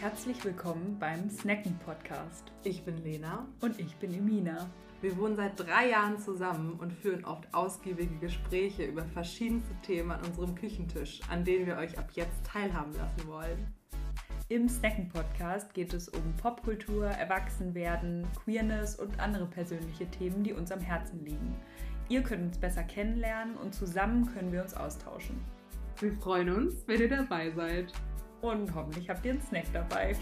Herzlich willkommen beim Snacken Podcast. Ich bin Lena. Und ich bin Emina. Wir wohnen seit drei Jahren zusammen und führen oft ausgiebige Gespräche über verschiedenste Themen an unserem Küchentisch, an denen wir euch ab jetzt teilhaben lassen wollen. Im Snacken Podcast geht es um Popkultur, Erwachsenwerden, Queerness und andere persönliche Themen, die uns am Herzen liegen. Ihr könnt uns besser kennenlernen und zusammen können wir uns austauschen. Wir freuen uns, wenn ihr dabei seid und hoffentlich habt ihr einen Snack dabei.